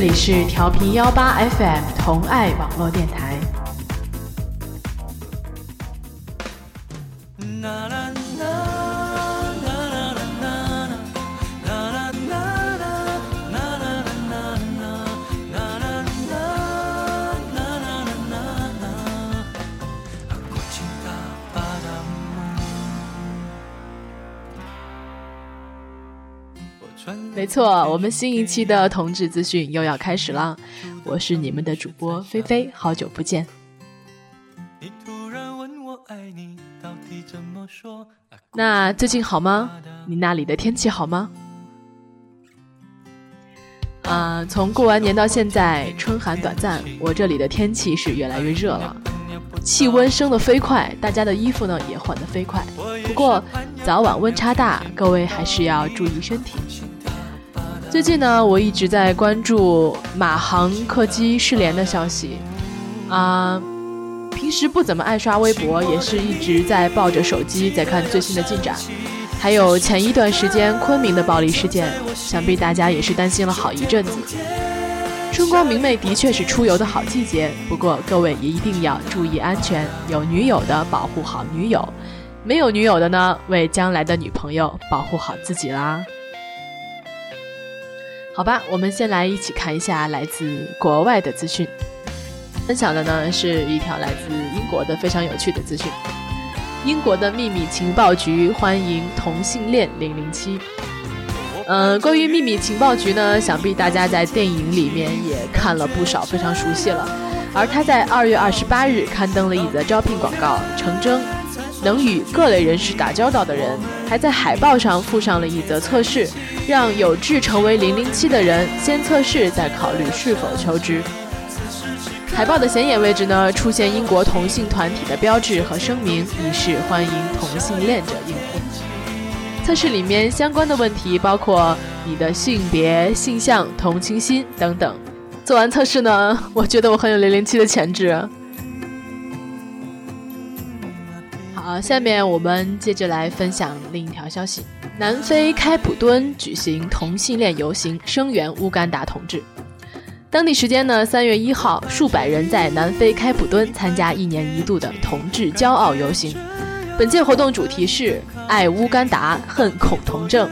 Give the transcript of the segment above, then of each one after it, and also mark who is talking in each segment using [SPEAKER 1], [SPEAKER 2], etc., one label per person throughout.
[SPEAKER 1] 这里是调频幺八 FM 同爱网络电台。错，我们新一期的同志资讯又要开始了。我是你们的主播菲菲，好久不见。那最近好吗？你那里的天气好吗？啊，从过完年到现在，春寒短暂，我这里的天气是越来越热了，气温升得飞快，大家的衣服呢也换得飞快。不过早晚温差大，各位还是要注意身体。最近呢，我一直在关注马航客机失联的消息，啊，平时不怎么爱刷微博，也是一直在抱着手机在看最新的进展。还有前一段时间昆明的暴力事件，想必大家也是担心了好一阵子。春光明媚的确是出游的好季节，不过各位也一定要注意安全，有女友的保护好女友，没有女友的呢，为将来的女朋友保护好自己啦。好吧，我们先来一起看一下来自国外的资讯。分享的呢是一条来自英国的非常有趣的资讯。英国的秘密情报局欢迎同性恋零零七。嗯，关于秘密情报局呢，想必大家在电影里面也看了不少，非常熟悉了。而他在二月二十八日刊登了一则招聘广告，诚征。能与各类人士打交道的人，还在海报上附上了一则测试，让有志成为零零七的人先测试，再考虑是否求职。海报的显眼位置呢，出现英国同性团体的标志和声明，以示欢迎同性恋者应聘。测试里面相关的问题包括你的性别、性向、同情心等等。做完测试呢，我觉得我很有零零七的潜质啊。下面我们接着来分享另一条消息：南非开普敦举行同性恋游行，声援乌干达同志。当地时间呢，三月一号，数百人在南非开普敦参加一年一度的同志骄傲游行。本届活动主题是“爱乌干达，恨恐同症”。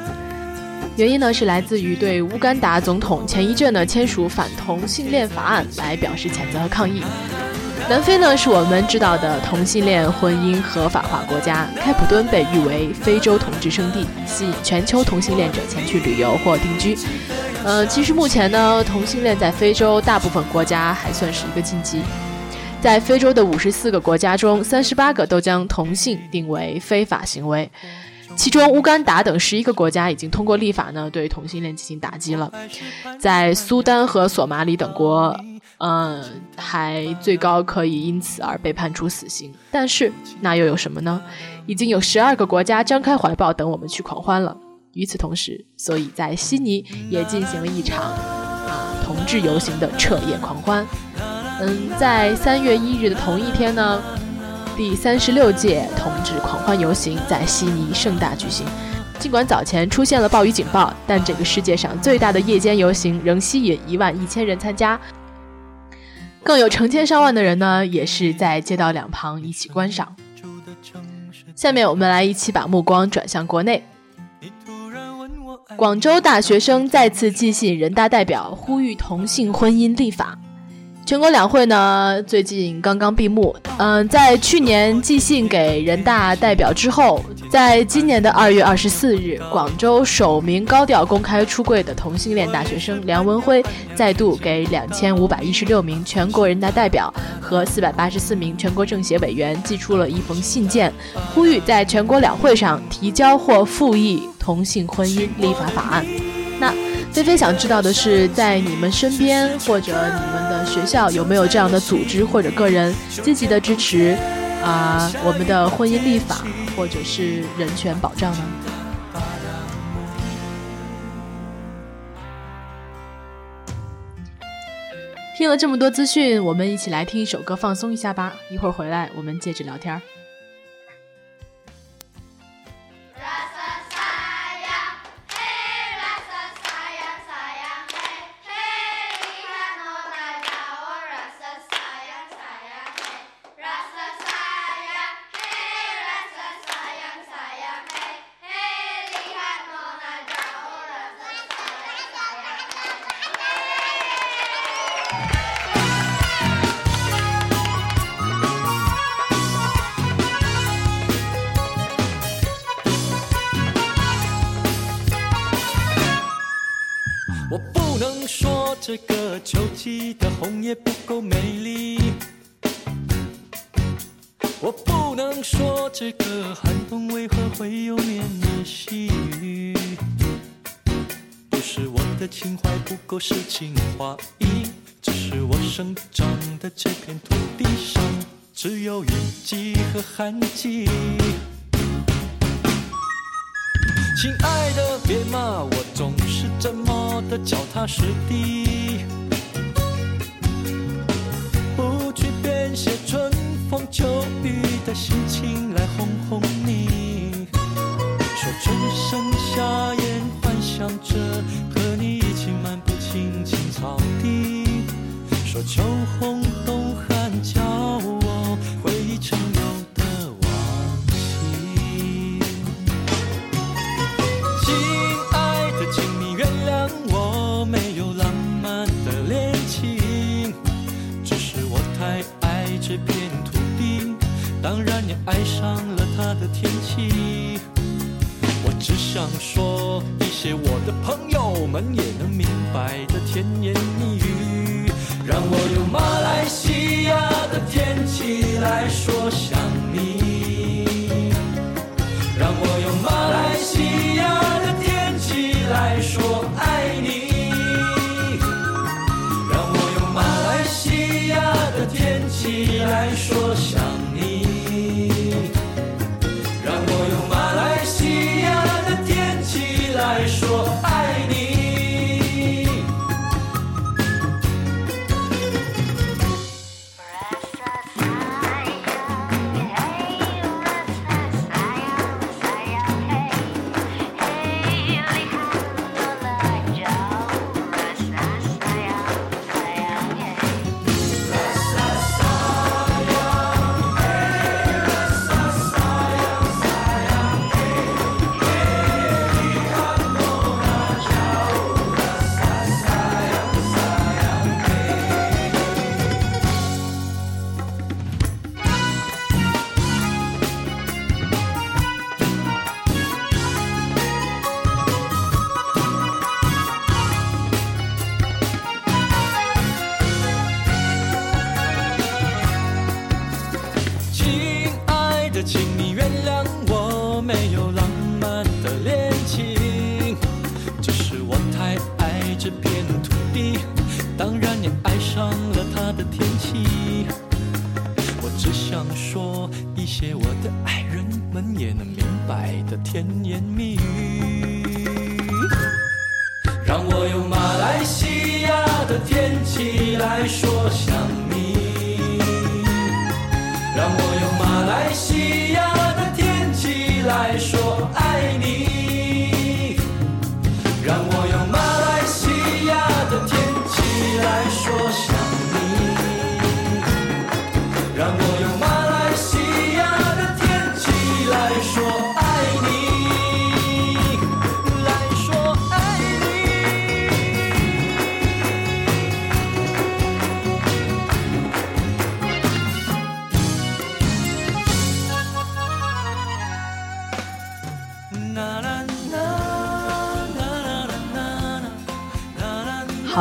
[SPEAKER 1] 原因呢是来自于对乌干达总统前一阵呢签署反同性恋法案来表示谴责和抗议。南非呢，是我们知道的同性恋婚姻合法化国家。开普敦被誉为非洲同志圣地，吸引全球同性恋者前去旅游或定居。呃，其实目前呢，同性恋在非洲大部分国家还算是一个禁忌。在非洲的五十四个国家中，三十八个都将同性定为非法行为。其中，乌干达等十一个国家已经通过立法呢，对同性恋进行打击了。在苏丹和索马里等国。嗯，还最高可以因此而被判处死刑，但是那又有什么呢？已经有十二个国家张开怀抱等我们去狂欢了。与此同时，所以在悉尼也进行了一场啊同志游行的彻夜狂欢。嗯，在三月一日的同一天呢，第三十六届同志狂欢游行在悉尼盛大举行。尽管早前出现了暴雨警报，但这个世界上最大的夜间游行仍吸引一万一千人参加。更有成千上万的人呢，也是在街道两旁一起观赏。下面我们来一起把目光转向国内。广州大学生再次寄信人大代表，呼吁同性婚姻立法。全国两会呢，最近刚刚闭幕。嗯，在去年寄信给人大代表之后，在今年的二月二十四日，广州首名高调公开出柜的同性恋大学生梁文辉，再度给两千五百一十六名全国人大代表和四百八十四名全国政协委员寄出了一封信件，呼吁在全国两会上提交或复议同性婚姻立法法案。那。菲菲想知道的是，在你们身边或者你们的学校有没有这样的组织或者个人积极的支持啊我们的婚姻立法或者是人权保障呢？听了这么多资讯，我们一起来听一首歌放松一下吧。一会儿回来，我们接着聊天儿。
[SPEAKER 2] 这个秋季的红叶不够美丽，我不能说这个寒冬为何会有绵绵细雨。不是我的情怀不够诗情画意，只是我生长的这片土地上只有雨季和寒季。亲爱的，别骂我总是这么的脚踏实地，不去编写春风秋雨的心情来哄哄你。说春生夏宴，幻想着和你一起漫步青青草地。说秋红这片土地，当然也爱上了它的天气。我只想说一些我的朋友们也能明白的甜言蜜语，让我用马来西亚的天气来说想你。让我用马来西谅我没有浪漫的恋情，只是我太爱这片土地，当然也爱上了它的天气。我只想说一些我的爱人们也能明白的甜言蜜语。让我用马来西亚的天气来说想你，让我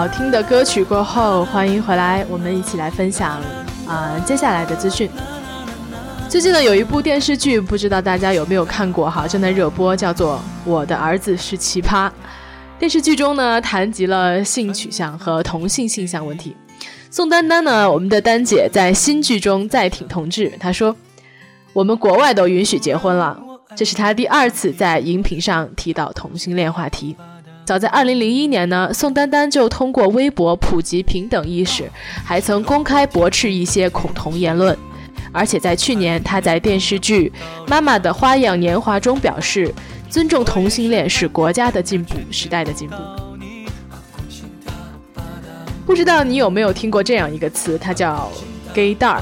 [SPEAKER 1] 好听的歌曲过后，欢迎回来，我们一起来分享啊、接下来的资讯。最近呢，有一部电视剧，不知道大家有没有看过哈，正在热播，叫做《我的儿子是奇葩》。电视剧中呢，谈及了性取向和同性性向问题。宋丹丹呢，我们的丹姐在新剧中再挺同志，她说：“我们国外都允许结婚了。”这是她第二次在荧屏上提到同性恋话题。早在2001年呢，宋丹丹就通过微博普及平等意识，还曾公开驳斥一些恐同言论。而且在去年，她在电视剧《妈妈的花样年华》中表示，尊重同性恋是国家的进步，时代的进步。不知道你有没有听过这样一个词，它叫 “gaydar”。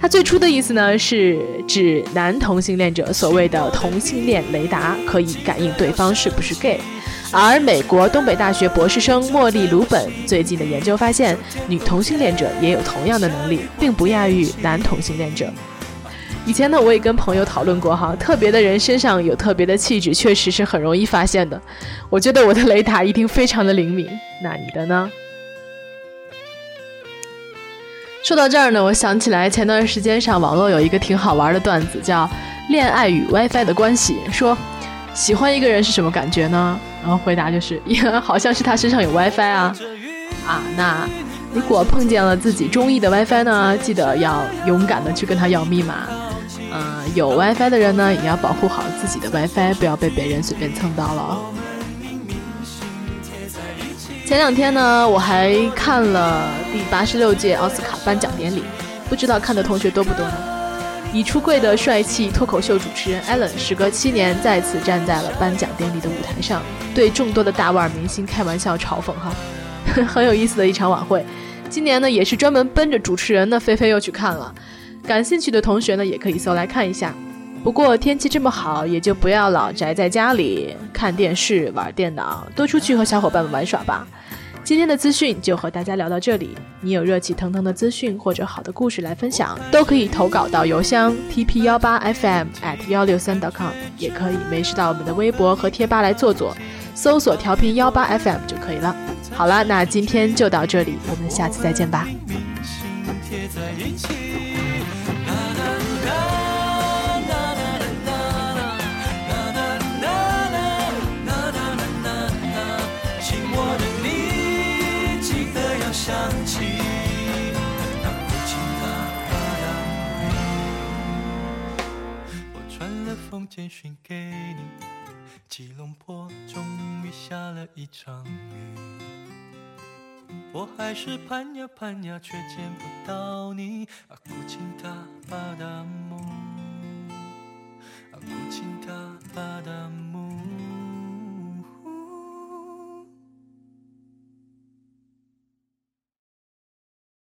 [SPEAKER 1] 它最初的意思呢，是指男同性恋者所谓的同性恋雷达，可以感应对方是不是 gay。而美国东北大学博士生莫莉·鲁本最近的研究发现，女同性恋者也有同样的能力，并不亚于男同性恋者。以前呢，我也跟朋友讨论过哈，特别的人身上有特别的气质，确实是很容易发现的。我觉得我的雷达一定非常的灵敏，那你的呢？说到这儿呢，我想起来前段时间上网络有一个挺好玩的段子，叫《恋爱与 WiFi 的关系》，说喜欢一个人是什么感觉呢？然后回答就是，好像是他身上有 WiFi 啊啊！那如果碰见了自己中意的 WiFi 呢，记得要勇敢的去跟他要密码。嗯，有 WiFi 的人呢，也要保护好自己的 WiFi，不要被别人随便蹭到了。前两天呢，我还看了第八十六届奥斯卡颁奖典礼，不知道看的同学多不多呢？已出柜的帅气脱口秀主持人 Allen，时隔七年再次站在了颁奖典礼的舞台上，对众多的大腕明星开玩笑嘲讽哈，很有意思的一场晚会。今年呢，也是专门奔着主持人呢，菲菲又去看了。感兴趣的同学呢，也可以搜来看一下。不过天气这么好，也就不要老宅在家里看电视、玩电脑，多出去和小伙伴们玩耍吧。今天的资讯就和大家聊到这里。你有热气腾腾的资讯或者好的故事来分享，都可以投稿到邮箱 tp 幺八 fm at 幺六三 com，也可以没事到我们的微博和贴吧来坐坐，搜索调频幺八 fm 就可以了。好了，那今天就到这里，我们下次再见吧。简讯给你，吉隆坡终于下了一场雨。我还是盼呀盼呀，却见不到你。阿古琴塔巴达木，阿古琴塔巴达木。